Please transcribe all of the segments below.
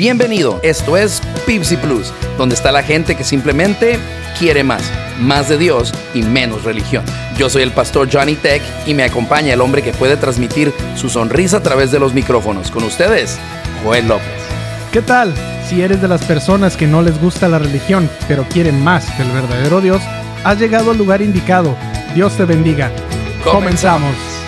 Bienvenido, esto es Pipsy Plus, donde está la gente que simplemente quiere más, más de Dios y menos religión. Yo soy el pastor Johnny Tech y me acompaña el hombre que puede transmitir su sonrisa a través de los micrófonos. Con ustedes, Joel López. ¿Qué tal? Si eres de las personas que no les gusta la religión, pero quieren más del verdadero Dios, has llegado al lugar indicado. Dios te bendiga. Comenzamos.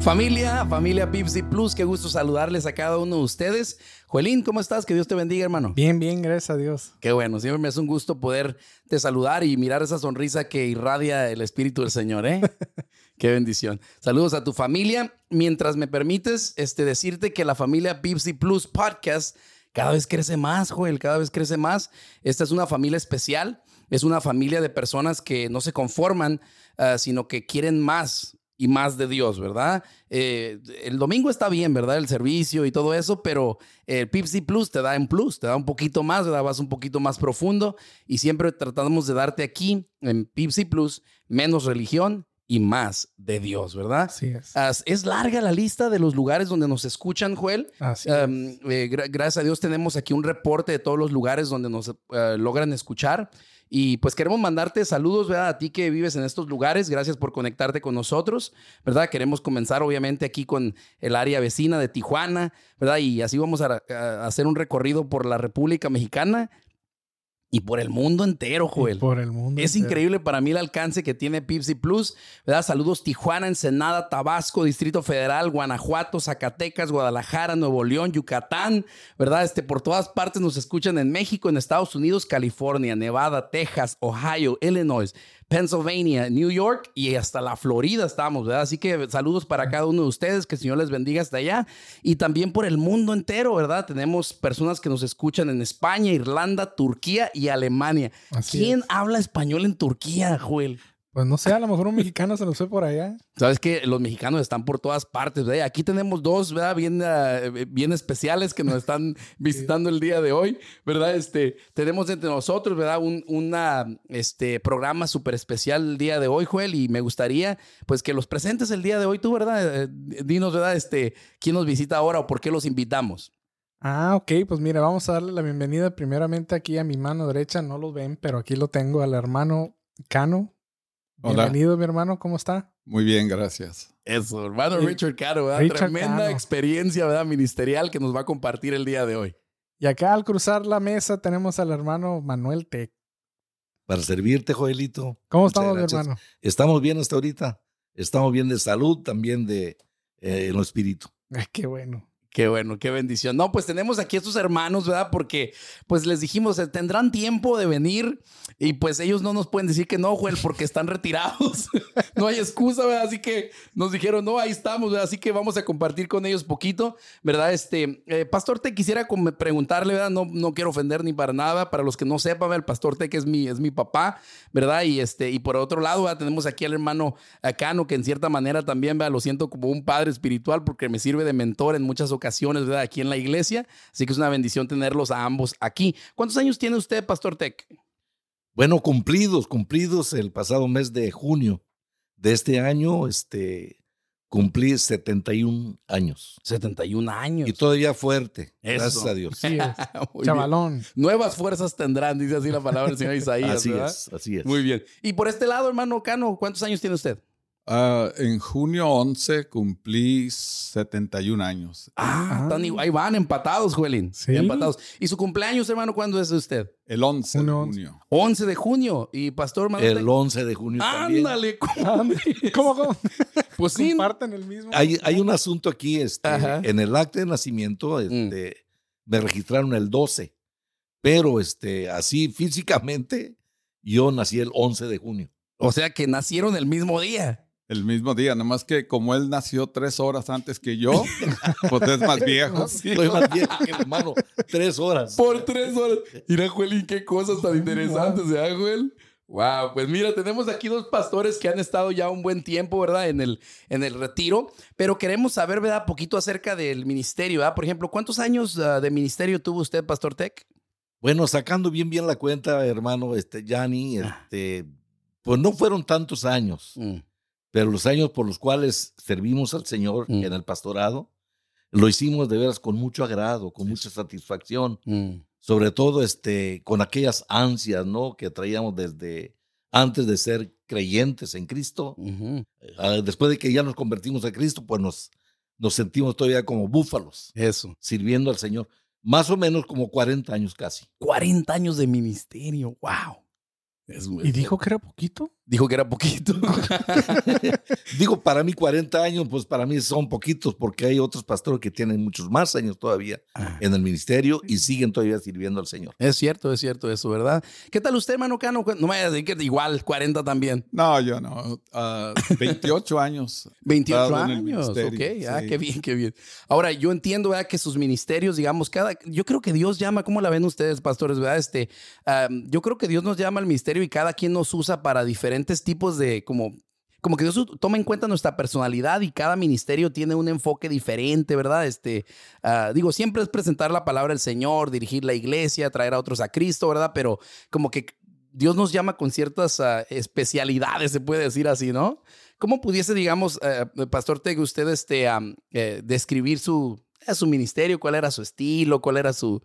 Familia, familia Pipsy Plus, qué gusto saludarles a cada uno de ustedes. Joelín, ¿cómo estás? Que Dios te bendiga, hermano. Bien, bien, gracias a Dios. Qué bueno, siempre me hace un gusto poder te saludar y mirar esa sonrisa que irradia el Espíritu del Señor, ¿eh? Qué bendición. Saludos a tu familia. Mientras me permites este, decirte que la familia Pipsy Plus Podcast cada vez crece más, Joel, cada vez crece más. Esta es una familia especial, es una familia de personas que no se conforman, ah, sino que quieren más y más de Dios, ¿verdad? Eh, el domingo está bien, ¿verdad? El servicio y todo eso, pero el Pipsy Plus te da en plus, te da un poquito más, ¿verdad? Vas un poquito más profundo y siempre tratamos de darte aquí en Pipsy Plus menos religión y más de Dios, ¿verdad? Así es. es larga la lista de los lugares donde nos escuchan, Joel. Así Um, eh, gra- gracias a Dios tenemos aquí un reporte de todos los lugares donde nos eh, logran escuchar. Y pues queremos mandarte saludos, ¿verdad? A ti que vives en estos lugares. Gracias por conectarte con nosotros, ¿verdad? Queremos comenzar obviamente aquí con el área vecina de Tijuana, ¿verdad? Y así vamos a, a hacer un recorrido por la República Mexicana y por el mundo entero, Joel. Por el mundo. Es entero. increíble para mí el alcance que tiene Pipsy Plus. ¿verdad? Saludos Tijuana, Ensenada, Tabasco, Distrito Federal, Guanajuato, Zacatecas, Guadalajara, Nuevo León, Yucatán, ¿verdad? Este, por todas partes nos escuchan en México, en Estados Unidos, California, Nevada, Texas, Ohio, Illinois, Pennsylvania, New York y hasta la Florida estamos, ¿verdad? Así que saludos para cada uno de ustedes, que el Señor les bendiga hasta allá y también por el mundo entero, ¿verdad? Tenemos personas que nos escuchan en España, Irlanda, Turquía y Alemania. Así ¿Quién es. habla español en Turquía, Joel? Pues no sé, a lo mejor un mexicano se lo fue por allá. Sabes que los mexicanos están por todas partes, ¿verdad? Aquí tenemos dos, ¿verdad? Bien, ah, bien especiales que nos están visitando el día de hoy, ¿verdad? Este, tenemos entre nosotros, ¿verdad? Un una, este, programa súper especial el día de hoy, Joel, y me gustaría, pues, que los presentes el día de hoy, tú, ¿verdad? Eh, dinos, ¿verdad? Este, ¿quién nos visita ahora o por qué los invitamos? Ah, ok, pues mira, vamos a darle la bienvenida primeramente aquí a mi mano derecha. No lo ven, pero aquí lo tengo al hermano Cano. Hola. Bienvenido, mi hermano, ¿cómo está? Muy bien, gracias. Eso, hermano Y- Richard Caro, ¿verdad? Richard Tremenda experiencia, ¿verdad? Ministerial que nos va a compartir el día de hoy. Y acá al cruzar la mesa tenemos al hermano Manuel Tec. para servirte, Joelito. ¿Cómo Muchas estamos, mi gracias. hermano? Estamos bien hasta ahorita. Estamos bien de salud, también de eh, en lo espíritu. Ay, qué bueno. Qué bueno, qué bendición. No, pues tenemos aquí a estos hermanos, ¿verdad? Porque pues les dijimos, eh, tendrán tiempo de venir y pues ellos no nos pueden decir que no, Joel, porque están retirados. no hay excusa, ¿verdad? Así que nos dijeron, no, ahí estamos, ¿verdad? Así que vamos a compartir con ellos poquito, ¿verdad? Este, eh, Pastor Te quisiera preguntarle, ¿verdad? No, no quiero ofender ni para nada. Para los que no sepan, el Pastor Te que es mi, es mi papá, ¿verdad? Y este, y por otro lado, tenemos aquí al hermano Cano, que en cierta manera también, ¿verdad? Lo siento como un padre espiritual porque me sirve de mentor en muchas ocasiones, ¿verdad? Aquí en la iglesia. Así que es una bendición tenerlos a ambos aquí. ¿Cuántos años tiene usted, Pastor Tech? Bueno, cumplidos, cumplidos el pasado mes de junio de este año, este, cumplí 71 años. 71 años. Y todavía fuerte, Eso. gracias a Dios. Sí, es. Muy bien. Chavalón. Nuevas fuerzas tendrán, dice así la palabra del señor Isaías. Así ¿verdad? es, así es. Muy bien. Y por este lado, hermano Cano, ¿cuántos años tiene usted? Ah, en junio 11 cumplí 71 años. Ah, Ah. están igual- ahí van empatados, Juelín. Sí. Empatados. ¿Y su cumpleaños, hermano, cuándo es de usted? El 11 de Junio 11. junio. 11 de junio. Y Pastor Manuel. El 11 de junio. Ándale, ¿cómo? ¿Cómo, cómo? Pues sí. Comparten el mismo. Hay, hay un asunto aquí, este, en el acta de nacimiento, este, me registraron el 12, pero este, así físicamente, yo nací el 11 de junio. O sea que nacieron el mismo día. El mismo día, nomás que como él nació tres horas antes que yo, pues es más viejo. Soy más viejo que mi hermano, tres horas. Por tres horas. Mira, Juelín, qué cosas tan interesantes, ¿verdad, Joel? Wow, pues mira, tenemos aquí dos pastores que han estado ya un buen tiempo, ¿verdad? En el, en el retiro, pero queremos saber, ¿verdad? Poquito acerca del ministerio, ¿verdad? Por ejemplo, ¿cuántos años ah, de ministerio tuvo usted, Pastor Tech? Bueno, sacando bien bien la cuenta, hermano, este, Yanni, este, pues no fueron tantos años, Mm. Pero los años por los cuales servimos al Señor Mm. en el pastorado, lo hicimos de veras con mucho agrado, con mucha satisfacción, Mm. sobre todo este, con aquellas ansias, ¿no? Que traíamos desde antes de ser creyentes en Cristo. Ah, Después de que ya nos convertimos a Cristo, pues nos, nos sentimos todavía como búfalos, Eso. sirviendo al Señor. Más o menos como 40 años casi. 40 años de ministerio. Wow. Es- ¿Y dijo que era poquito? Dijo que era poquito. Digo, para mí 40 años, pues para mí son poquitos, porque hay otros pastores que tienen muchos más años todavía Ah. en el ministerio y siguen todavía sirviendo al Señor. Es cierto, es cierto eso, ¿verdad? ¿Qué tal usted, hermano Cano? No me vaya a decir que igual, 40 también. No, yo no. Ah, 28 años. 28 Estado en el años, ok. Ah, sí. qué bien, qué bien. Ahora, yo entiendo, ¿verdad? Que sus ministerios, digamos, cada... Yo creo que Dios llama, ¿cómo la ven ustedes, pastores, verdad? Este, yo creo que Dios nos llama al ministerio y cada quien nos usa para diferentes tipos de, como... Como que Dios toma en cuenta nuestra personalidad y cada ministerio tiene un enfoque diferente, ¿verdad? Este, ah, digo, siempre es presentar la palabra del Señor, dirigir la iglesia, traer a otros a Cristo, ¿verdad? Pero como que Dios nos llama con ciertas ah, especialidades, se puede decir así, ¿no? ¿Cómo pudiese, digamos, eh, Pastor Teg, usted este, eh, describir su, eh, su ministerio? ¿Cuál era su estilo? ¿Cuál era su,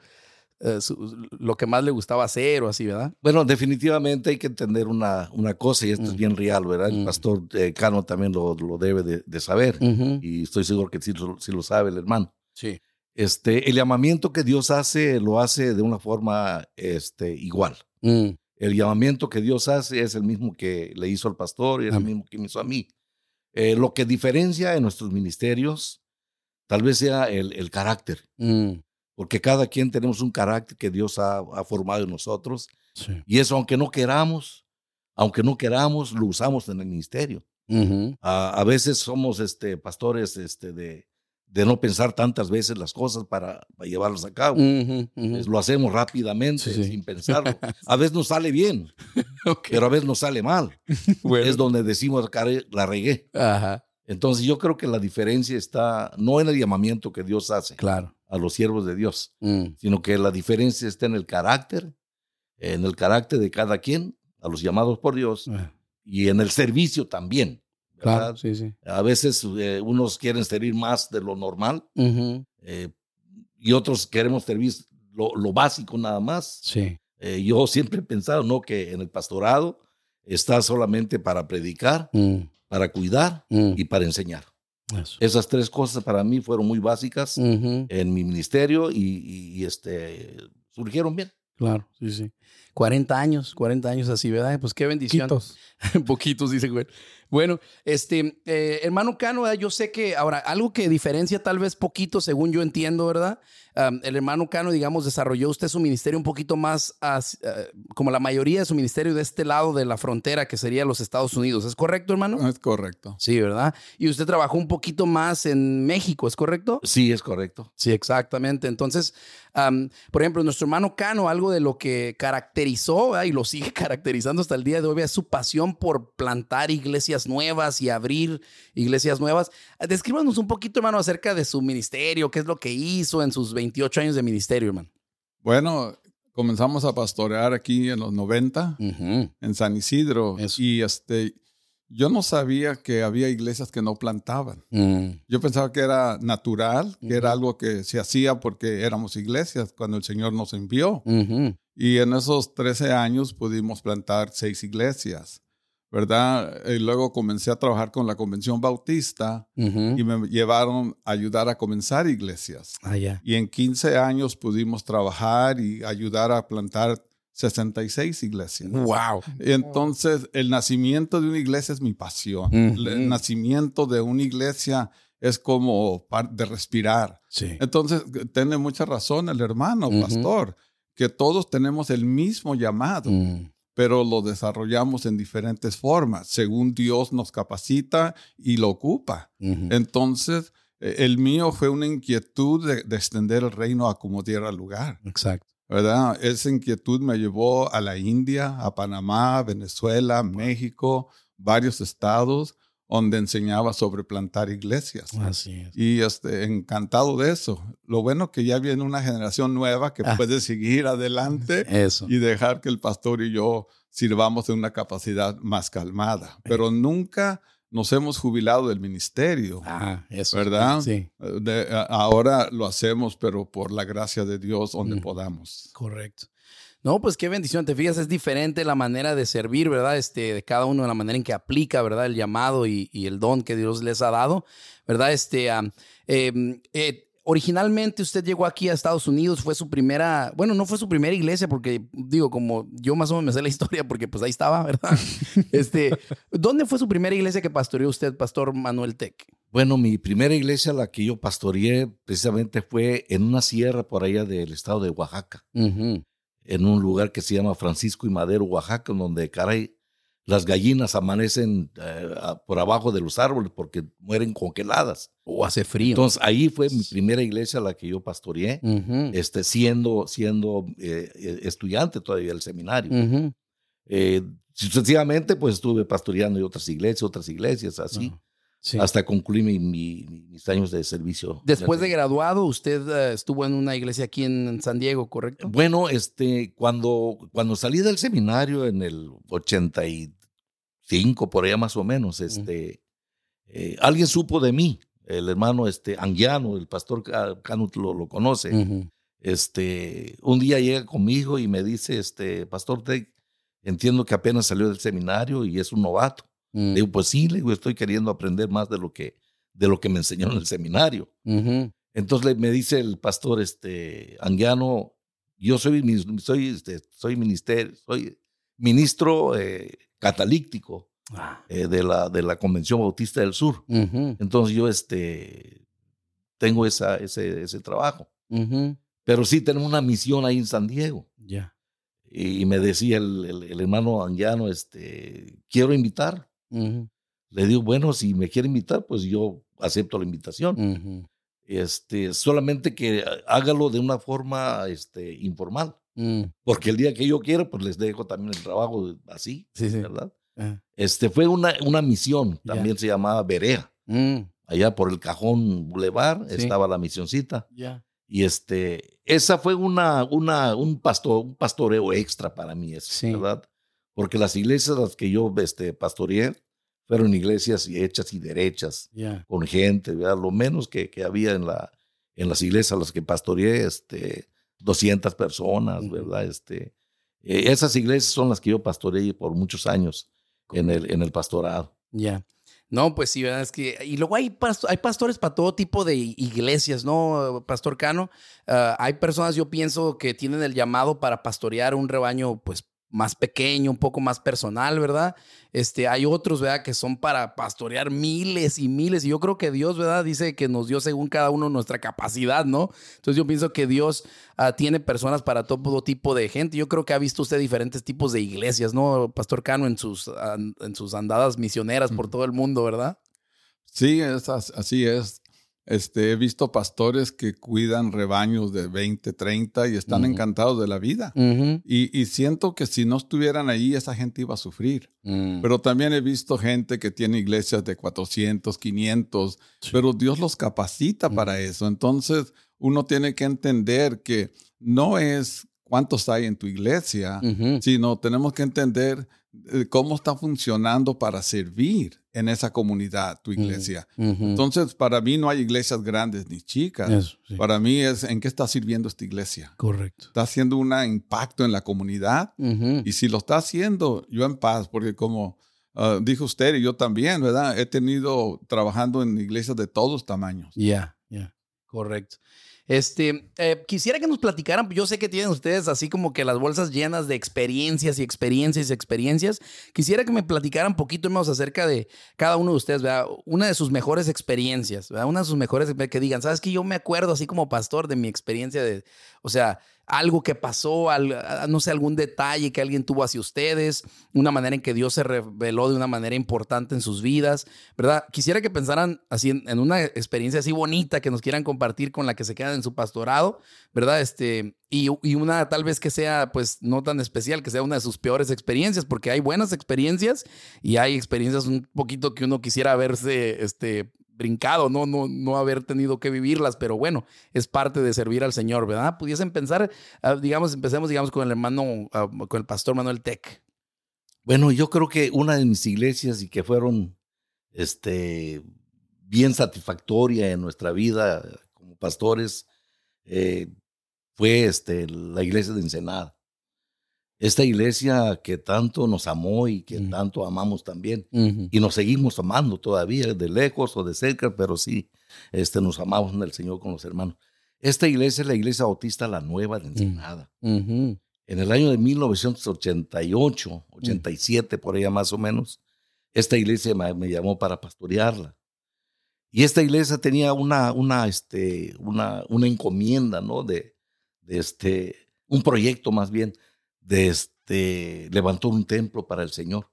eh, su- lo que más le gustaba hacer o así, verdad? Bueno, definitivamente hay que entender una, una cosa, y esto es Mm. bien real, ¿verdad? El Mm. pastor eh, Cano también lo, lo debe de, de saber, Ujú. y estoy seguro que sí, lo- sí lo sabe el hermano. Sí. Este, el llamamiento que Dios hace, lo hace de una forma este, igual. Mm, El llamamiento que Dios hace es el mismo que le hizo al pastor y es el mismo que me hizo a mí. Eh, lo que diferencia en nuestros ministerios tal vez sea el, el carácter, mm, porque cada quien tenemos un carácter que Dios ha, ha formado en nosotros sí. y eso aunque no queramos, aunque no queramos, lo usamos en el ministerio. Ujú. A, a veces somos este, pastores este, de, de no pensar tantas veces las cosas para, para llevarlas a cabo. Ujú, ujú. Pues lo hacemos rápidamente, Sí, sí. sin pensarlo. A veces nos sale bien, Ok. pero a veces nos sale mal. Bueno. Es donde decimos, "Care- la regué. Ajá, Entonces yo creo que la diferencia está no en el llamamiento que Dios hace claro. A los siervos de Dios, Mm, sino que la diferencia está en el carácter, en el carácter de cada quien, a los llamados por Dios, ah, y en el servicio también. Claro, sí, sí. A veces eh, unos quieren servir más de lo normal eh, y otros queremos servir lo, lo básico nada más. Sí. Eh, yo siempre he pensado ¿no? que en el pastorado está solamente para predicar, Mm, para cuidar mm, y para enseñar. Eso. Esas tres cosas para mí fueron muy básicas en mi ministerio y, y- y, este, surgieron bien. Claro, sí, sí. 40 años, 40 años así, ¿verdad? Pues qué bendición. Quitos. Poquitos, dice güey. Bueno, este, eh, hermano Cano, ¿verdad? yo sé que ahora algo que diferencia tal vez poquito, según yo entiendo, ¿verdad? El hermano Cano, digamos, desarrolló usted su ministerio un poquito más as- eh, como la mayoría de su ministerio de este lado de la frontera, que sería los Estados Unidos. ¿Es correcto, hermano? Es correcto. Sí, ¿verdad? Y usted trabajó un poquito más en México, ¿es correcto? Sí, es correcto. Sí, exactamente. Entonces, por ejemplo, nuestro hermano Cano, algo de lo que caracterizó ¿verdad? y lo sigue caracterizando hasta el día de hoy es su pasión por plantar iglesias nuevas y abrir iglesias nuevas. Descríbanos un poquito, hermano, acerca de su ministerio, qué es lo que hizo en sus 28 años de ministerio, hermano. Bueno, comenzamos a pastorear aquí en los 90 Ujú. en San Isidro Eso. y este yo no sabía que había iglesias que no plantaban. Mm, Yo pensaba que era natural, que era algo que se hacía porque éramos iglesias cuando el Señor nos envió. Y en esos 13 años pudimos plantar seis iglesias, ¿verdad? Y luego comencé a trabajar con la Convención Bautista y me llevaron a ayudar a comenzar iglesias. Ah. Y en 15 años pudimos trabajar y ayudar a plantar 66 iglesias. Wow. Y entonces el nacimiento de una iglesia es mi pasión. El nacimiento de una iglesia es como de respirar. Sí. Entonces tiene mucha razón el hermano, pastor, que todos tenemos el mismo llamado, Mm, pero lo desarrollamos en diferentes formas, según Dios nos capacita y lo ocupa. Entonces, eh, el mío fue una inquietud de, de extender el reino a como diera lugar, Exacto. ¿Verdad? Esa inquietud me llevó a la India, a Panamá, Venezuela, México, varios estados donde enseñaba sobre plantar iglesias. Así es. Y este, encantado de eso. Lo bueno que ya viene una generación nueva que Ah. puede seguir adelante Eso. y dejar que el pastor y yo sirvamos en una capacidad más calmada. Pero nunca nos hemos jubilado del ministerio. Ah, eso. ¿Verdad? Sí, De- ahora lo hacemos, pero por la gracia de Dios, donde Mm. podamos. correcto. No, pues qué bendición. Te fijas, es diferente la manera de servir, ¿verdad? Este, de cada uno, la manera en que aplica, ¿verdad? El llamado y, y el don que Dios les ha dado, ¿verdad? Este, em, eh, originalmente usted llegó aquí a Estados Unidos, fue su primera, bueno, no fue su primera iglesia, porque digo, como yo más o menos me sé la historia, porque pues ahí estaba, ¿verdad? Este, ¿dónde fue su primera iglesia que pastoreó usted, Pastor Manuel Tech? Bueno, mi primera iglesia, la que yo pastoreé, precisamente fue en una sierra por allá del estado de Oaxaca, en un lugar que se llama Francisco y Madero, Oaxaca, donde, caray, las gallinas amanecen eh, a- por abajo de los árboles porque mueren congeladas. O hace frío. Entonces, ahí fue mi primera iglesia, la que yo pastoreé, Ujú. este, siendo, siendo eh, eh, estudiante todavía del seminario. Ujú. Eh, sucesivamente, pues estuve pastoreando en otras iglesias, otras iglesias, así, Ah, sí. hasta concluir mi- mi- mi- mis años de servicio. Después de graduado, usted eh, estuvo en una iglesia aquí en San Diego, ¿correcto? Bueno, este, cuando, cuando salí del seminario en el 85, por allá más o menos, este, eh, alguien supo de mí, el hermano este, Anguiano, el pastor Ca- Canut lo, lo conoce. Este, un día llega conmigo y me dice, este, Pastor Tech, entiendo que apenas salió del seminario y es un novato. Mm. Digo, pues sí, le digo, estoy queriendo aprender más de lo que, de lo que me enseñó en el seminario. Entonces me dice el pastor este, Anguiano, yo soy, soy, este, soy, ministerio, soy ministro eh, catalíctico Ah. eh, de, la, de la Convención Bautista del Sur. Entonces yo este, tengo esa, ese, ese trabajo. Pero sí tenemos una misión ahí en San Diego. Ya. Y me decía el, el- el hermano Anguiano, este, quiero invitar. Ujú. Le digo, bueno, si me quiere invitar, pues yo acepto la invitación. Ujú. Este, solamente que hágalo de una forma este, informal. Mm. Porque el día que yo quiera, pues les dejo también el trabajo así, Sí, sí. ¿verdad? Este, fue una, una misión, también se llamaba Berea. Mm. Allá por el Cajón Boulevard Sí. estaba la misioncita. Ya. Y este, esa fue una, una, un, pastor, un pastoreo extra para mí, eso. ¿verdad? Porque las iglesias a las que yo este, pastoreé fueron iglesias hechas y derechas, con gente, ¿verdad? Lo menos que, que había en, la, en las iglesias a las que pastoreé, este, 200 personas. ¿verdad? Este, eh, esas iglesias son las que yo pastoreé por muchos años en el, en el pastorado. Ya. No, pues sí, ¿verdad? Es que, y luego hay, pasto- hay pastores para todo tipo de iglesias, ¿no, Pastor Cano? Ah, hay personas, yo pienso, que tienen el llamado para pastorear un rebaño, pues, más pequeño, un poco más personal, ¿verdad? Este, hay otros, ¿verdad? Que son para pastorear miles y miles. Y yo creo que Dios, ¿verdad? Dice que nos dio según cada uno nuestra capacidad, ¿no? Entonces yo pienso que Dios ah, tiene personas para todo tipo de gente. Yo creo que ha visto usted diferentes tipos de iglesias, ¿no, Pastor Cano, en sus, en sus andadas misioneras por todo el mundo, ¿verdad? Sí, es as- así es. Este, he visto pastores que cuidan rebaños de 20, 30 y están encantados de la vida. Y, y siento que si no estuvieran ahí, esa gente iba a sufrir. Mm. Pero también he visto gente que tiene iglesias de 400, 500, Sí. pero Dios los capacita para eso. Entonces, uno tiene que entender que no es cuántos hay en tu iglesia, sino tenemos que entender eh, cómo está funcionando para servir en esa comunidad, tu iglesia. Ujú. Entonces, para mí no hay iglesias grandes ni chicas. Eso, sí. Para mí es en qué está sirviendo esta iglesia. Correcto. Está haciendo un impacto en la comunidad. Y si lo está haciendo, yo en paz, porque como ah, dijo usted y yo también, ¿verdad? He tenido trabajando en iglesias de todos tamaños. Ya, ya, correcto. Este, eh, quisiera que nos platicaran, yo sé que tienen ustedes así como que las bolsas llenas de experiencias y experiencias y experiencias. Quisiera que me platicaran poquito más acerca de cada uno de ustedes, ¿verdad? Una de sus mejores experiencias, ¿verdad? Una de sus mejores, que digan, ¿sabes que Yo me acuerdo así como pastor de mi experiencia de, o sea, algo que pasó, al- no sé, algún detalle que alguien tuvo hacia ustedes, una manera en que Dios se reveló de una manera importante en sus vidas, ¿verdad? Quisiera que pensaran así en, en una experiencia así bonita que nos quieran compartir con la que se quedan en su pastorado, ¿verdad? Este, y, y una tal vez que sea, pues, no tan especial, que sea una de sus peores experiencias, porque hay buenas experiencias y hay experiencias un poquito que uno quisiera haberse, este, brincado, no, no, no haber tenido que vivirlas, pero bueno, es parte de servir al Señor, ¿verdad? Pudiesen pensar, ah, digamos, empecemos, digamos, con el hermano, ah, con el pastor Manuel Tech. Bueno, yo creo que una de mis iglesias y que fueron este, bien satisfactoria en nuestra vida como pastores eh, fue este, la iglesia de Ensenada. Esta iglesia que tanto nos amó y que Mm. tanto amamos también. Y nos seguimos amando todavía, de lejos o de cerca, pero sí, este, nos amamos en el Señor con los hermanos. Esta iglesia es la iglesia bautista La Nueva de Ensenada. Ujú. En el año de 1988, 87, por allá más o menos, esta iglesia me, me llamó para pastorearla. Y esta iglesia tenía una, una, este, una, una encomienda, ¿no? De, de este, un proyecto más bien, de este, levantar un templo para el Señor.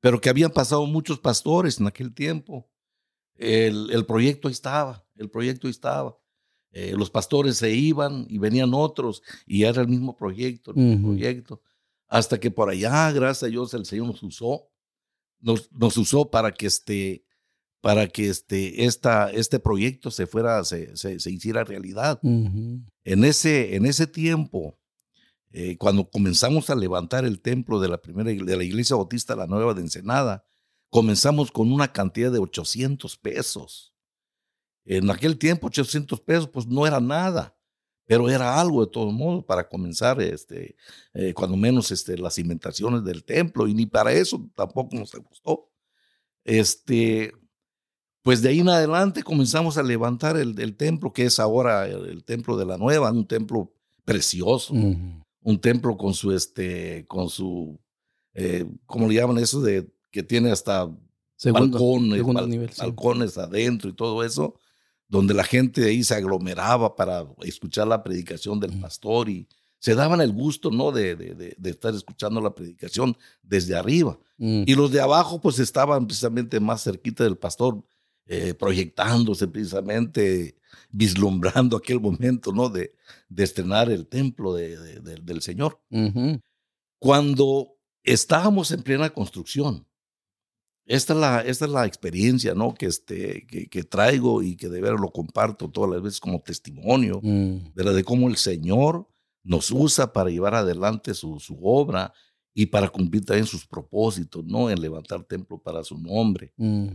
Pero que habían pasado muchos pastores en aquel tiempo. El, el proyecto estaba, el proyecto estaba. Eh, los pastores se iban y venían otros y era el mismo proyecto, el mismo proyecto. Hasta que por allá, gracias a Dios, el Señor nos usó, nos, nos usó para que este, para que este, esta, este proyecto se fuera, se, se, se hiciera realidad. En ese, en ese tiempo, eh, cuando comenzamos a levantar el templo de la primera de la iglesia bautista La Nueva de Ensenada, comenzamos con una cantidad de 800 pesos. En aquel tiempo, 800 pesos, pues no era nada, pero era algo de todos modos para comenzar, este, eh, cuando menos este, las cimentaciones del templo, y ni para eso tampoco nos gustó. Este, pues de ahí en adelante comenzamos a levantar el, templo, que es ahora el, templo de la nueva, un templo precioso. Un templo con su, este, con su, eh, ¿cómo le llaman eso? De que tiene hasta Segundo, balcones, segundo bal- nivel. sí. balcones adentro y todo eso, donde la gente de ahí se aglomeraba para escuchar la predicación del pastor y se daban el gusto, ¿no? De, de- de- de estar escuchando la predicación desde arriba. Mm. Y los de abajo, pues estaban precisamente más cerquita del pastor, eh, proyectándose precisamente, vislumbrando aquel momento, ¿no? De, de estrenar el templo de- de- de- del Señor. Cuando estábamos en plena construcción, esta es la, esta es la experiencia, ¿no? Que, este, que, que traigo y que de veras lo comparto todas las veces como testimonio, Mm. ¿verdad? De cómo el Señor nos usa para llevar adelante su, su obra y para cumplir también sus propósitos, ¿no? En levantar templo para su nombre. Mm.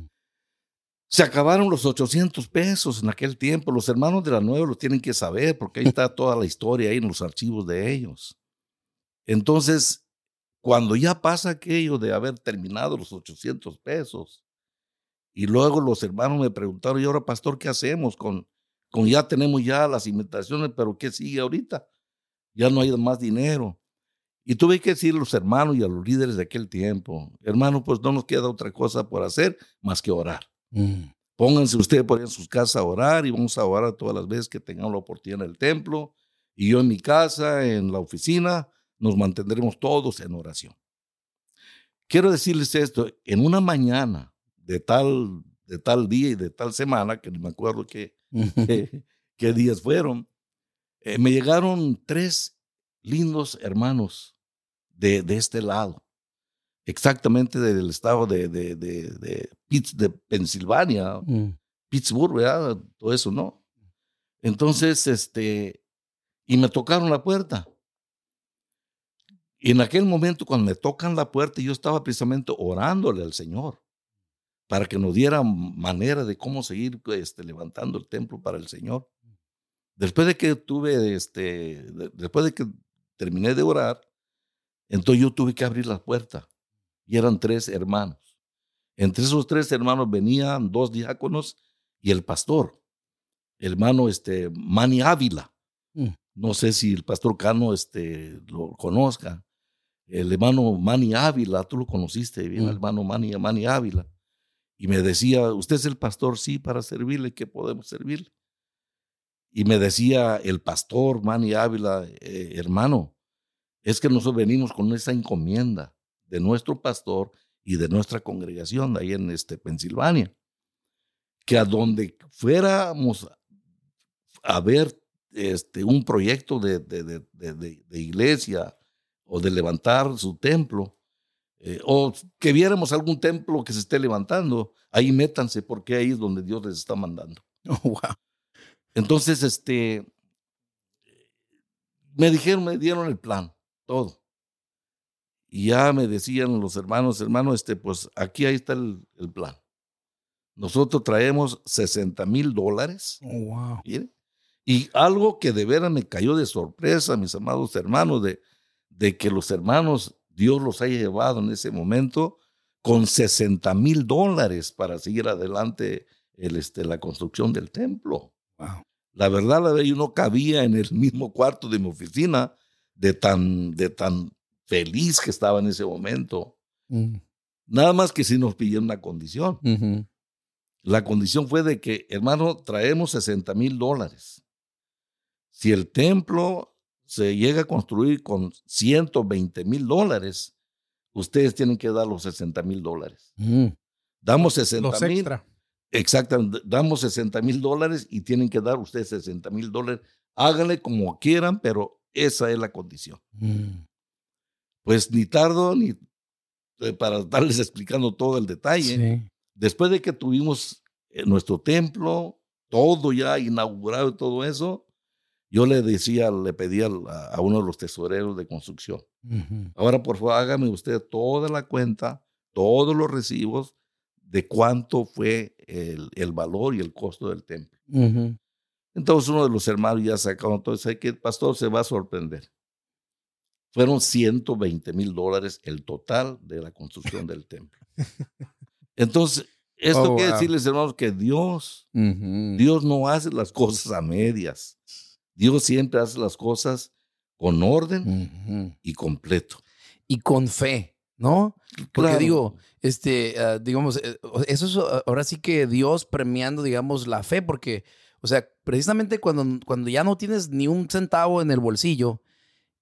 Se acabaron los 800 pesos en aquel tiempo. Los hermanos de la nueva lo tienen que saber porque ahí está toda la historia ahí en los archivos de ellos. Entonces, cuando ya pasa aquello de haber terminado los 800 pesos, y luego los hermanos me preguntaron, y ahora, pastor, ¿qué hacemos con, con ya tenemos ya las invitaciones, pero ¿qué sigue ahorita? Ya no hay más dinero. Y tuve que decir a los hermanos y a los líderes de aquel tiempo, hermano, pues no nos queda otra cosa por hacer más que orar. Mm. Pónganse ustedes por ahí en sus casas a orar y vamos a orar todas las veces que tengamos la oportunidad en el templo. Y yo en mi casa, en la oficina, nos mantendremos todos en oración. Quiero decirles esto, en una mañana de tal, de tal día y de tal semana, que no me acuerdo qué, qué, días fueron, eh, me llegaron tres lindos hermanos de, de este lado, exactamente del estado de, de, de, de, Pensilvania, Mm. Pittsburgh, ¿verdad? Todo eso, ¿no? Entonces, este, y me tocaron la puerta. Y en aquel momento, cuando me tocan la puerta, yo estaba precisamente orándole al Señor para que nos diera manera de cómo seguir este, levantando el templo para el Señor. Después de que tuve, este, de- después de que terminé de orar, entonces yo tuve que abrir la puerta y eran tres hermanos. Entre esos tres hermanos venían dos diáconos y el pastor, hermano este, Manny Ávila. Mm. No sé si el pastor Cano este, lo conozca. El hermano Manny Ávila, tú lo conociste bien, Mm. hermano Manny, Manny Ávila. Y me decía, ¿usted es el pastor? Sí, para servirle, ¿qué podemos servirle? Y me decía el pastor Manny Ávila, "Eh, hermano, es que nosotros venimos con esa encomienda de nuestro pastor y de nuestra congregación de ahí en este, Pensilvania, que a donde fuéramos a ver este, un proyecto de, de, de, de- iglesia o de levantar su templo, eh, o que viéramos algún templo que se esté levantando, ahí métanse porque ahí es donde Dios les está mandando. Oh, wow. Entonces, este, me dijeron, me dieron el plan, todo. Y ya me decían los hermanos, hermano, este, pues aquí ahí está el, el plan. nosotros traemos 60 mil dólares. Oh, wow. Y algo que de veras me cayó de sorpresa, mis amados hermanos, de, de que los hermanos, Dios los haya llevado en ese momento con 60 mil dólares para seguir adelante el, este, la construcción del templo. Wow. La verdad, la verdad, yo no cabía en el mismo cuarto de mi oficina de tan, de tan feliz que estaba en ese momento. Mm. Nada más que si nos pidieron una condición. La condición fue de que, hermano, traemos 60 mil dólares. Si el templo se llega a construir con 120 mil dólares, ustedes tienen que dar los 60 mil dólares. Mm. Damos 60 Los mil. extra. Exactamente, damos 60 mil dólares y tienen que dar ustedes 60 mil dólares. Háganle como quieran, pero esa es la condición. Mm. Pues ni tardo ni eh, para darles explicando todo el detalle. Sí. Después de que tuvimos eh, nuestro templo, todo ya inaugurado y todo eso, yo le decía, le pedía a, uno de los tesoreros de construcción, ahora por favor hágame usted toda la cuenta, todos los recibos de cuánto fue el, el valor y el costo del templo. Entonces uno de los hermanos ya sacaron todo eso, que el pastor se va a sorprender. Fueron 120 mil dólares el total de la construcción del templo. Entonces, esto Oh, quiere wow. decirles, hermanos, que Dios. Dios no hace las cosas a medias. Dios siempre hace las cosas con orden y completo. Y con fe, ¿no? Porque Claro. digo, este, ah, digamos, eh, eso es ah, ahora sí que Dios premiando, digamos, la fe, porque, o sea, precisamente cuando, cuando ya no tienes ni un centavo en el bolsillo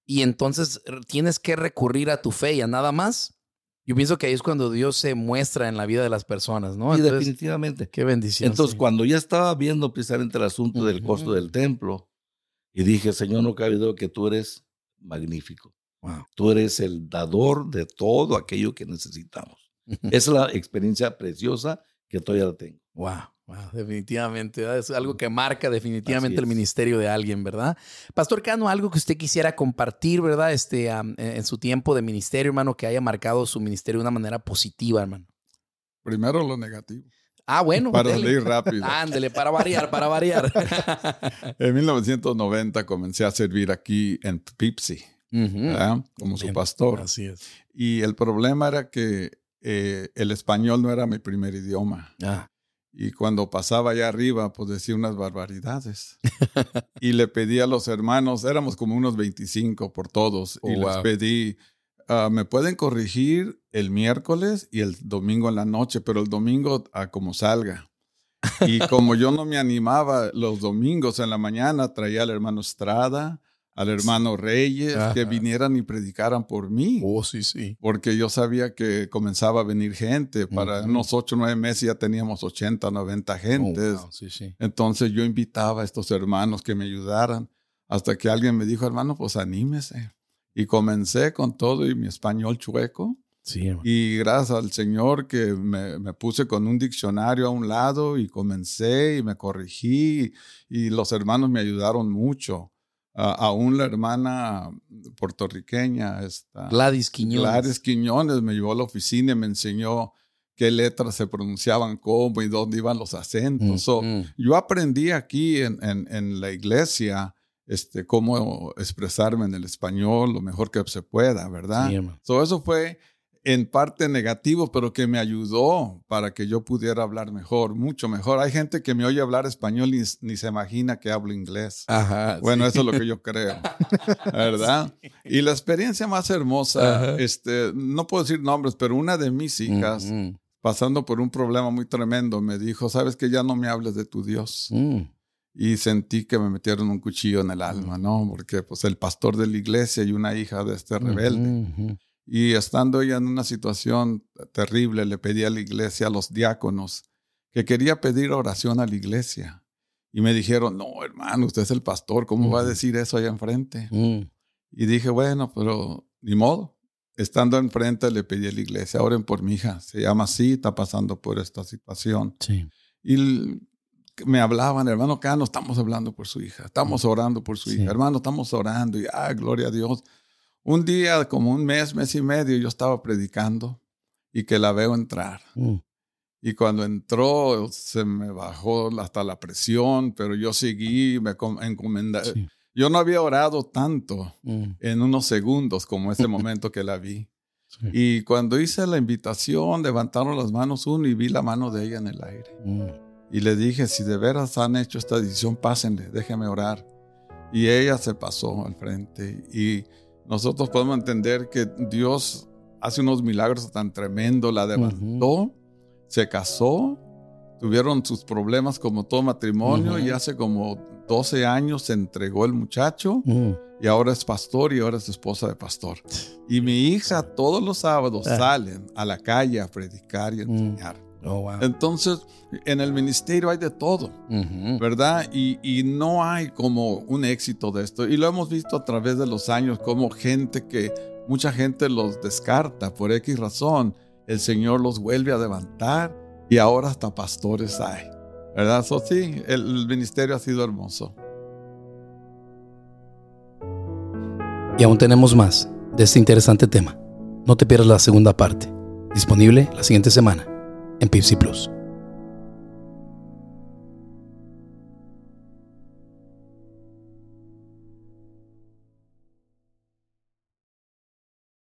y entonces tienes que recurrir a tu fe y a nada más, yo pienso que ahí es cuando Dios se muestra en la vida de las personas, ¿no? y Entonces, definitivamente. qué bendición. Entonces, sí. cuando ya estaba viendo precisamente el asunto del costo del templo, y dije, Señor, no cabe duda que tú eres magnífico. Wow. Tú eres el dador de todo aquello que necesitamos. Esa es la experiencia preciosa que todavía la tengo. Wow, wow, definitivamente. Es algo que marca definitivamente el ministerio de alguien, ¿verdad? Pastor Cano, algo que usted quisiera compartir, ¿verdad? Este, am, en su tiempo de ministerio, hermano, que haya marcado su ministerio de una manera positiva, hermano. Primero lo negativo, Ah, bueno. para dele. salir rápido. Ándele, para variar, para variar. En 1990 comencé a servir aquí en Pipsi, como su pastor. Así es. Y el problema era que eh, el español no era mi primer idioma. Ah, Y cuando pasaba allá arriba, pues decía unas barbaridades. y le pedí a los hermanos, éramos como unos 25 por todos, Oh, y les wow. pedí, ah, me pueden corregir el miércoles y el domingo en la noche, pero el domingo a como salga. Y como yo no me animaba los domingos en la mañana, traía al hermano Estrada, al hermano Reyes, que Ajá. vinieran y predicaran por mí oh, sí, sí. porque yo sabía que comenzaba a venir gente. Para Ujú. unos 8 o 9 meses ya teníamos 80, 90 gentes. Oh, wow, sí, sí. Entonces yo invitaba a estos hermanos que me ayudaran hasta que alguien me dijo, hermano, pues anímese. Y comencé con todo y mi español chueco. Sí, hermano. Y gracias al Señor que me, me puse con un diccionario a un lado y comencé y me corrigí y los hermanos me ayudaron mucho. Ah, aún la hermana puertorriqueña, esta, Gladys Quiñones. Gladys Quiñones me llevó a la oficina y me enseñó qué letras se pronunciaban cómo y dónde iban los acentos. So, Ujú. yo aprendí aquí en, en- en la iglesia este, cómo expresarme en el español lo mejor que se pueda, ¿verdad? Sí. So, eso fue en parte negativo, pero que me ayudó para que yo pudiera hablar mejor, mucho mejor. Hay gente que me oye hablar español y ni se imagina que hablo inglés. Ajá. Bueno, sí. eso es lo que yo creo, ¿verdad? Y la experiencia más hermosa, Ajá. este, no puedo decir nombres, pero una de mis hijas, Ujú. pasando por un problema muy tremendo, me dijo, sabes que ya no me hables de tu Dios. Mm. Y sentí que me metieron un cuchillo en el alma, ¿no? Porque pues el pastor de la iglesia y una hija de este rebelde. Ujú. Y estando ella en una situación terrible, le pedí a la iglesia, a los diáconos, que quería pedir oración a la iglesia. Y me dijeron, no, hermano, usted es el pastor, ¿cómo va a decir eso allá enfrente? Mm. Y dije, bueno, pero ni modo. Estando enfrente le pedí a la iglesia, oren por mi hija, se llama así, está pasando por esta situación. Sí. Y me hablaban, hermano Cano, estamos hablando por su hija, estamos orando por su Sí. hija, hermano, estamos orando, y ah, gloria a Dios. Un día, como un mes, mes y medio, yo estaba predicando y que la veo entrar. Mm. Y cuando entró, se me bajó hasta la presión, pero yo seguí, me encomendé. Sí. Yo no había orado tanto mm. en unos segundos como ese momento que la vi. Y cuando hice la invitación, levantaron las manos uno y vi la mano de ella en el aire. Mm. Y le dije, si de veras han hecho esta decisión, pásenle, déjenme orar. Y ella se pasó al frente. Y nosotros podemos entender que Dios hace unos milagros tan tremendos. La levantó, se casó, tuvieron sus problemas como todo matrimonio y hace como 12 años se entregó el muchacho y ahora es pastor y ahora es esposa de pastor. Y mi hija todos los sábados ah. salen a la calle a predicar y enseñar. Oh, Entonces, en el ministerio hay de todo, ¿verdad? Y, y, no hay como un éxito de esto. Y lo hemos visto a través de los años como gente que, mucha gente los descarta por X razón. El Señor los vuelve a levantar y ahora hasta pastores hay. ¿Verdad? So, sí, el ministerio ha sido hermoso. Y aún tenemos más de este interesante tema. No te pierdas la segunda parte, disponible la siguiente semana en Pipsi Plus.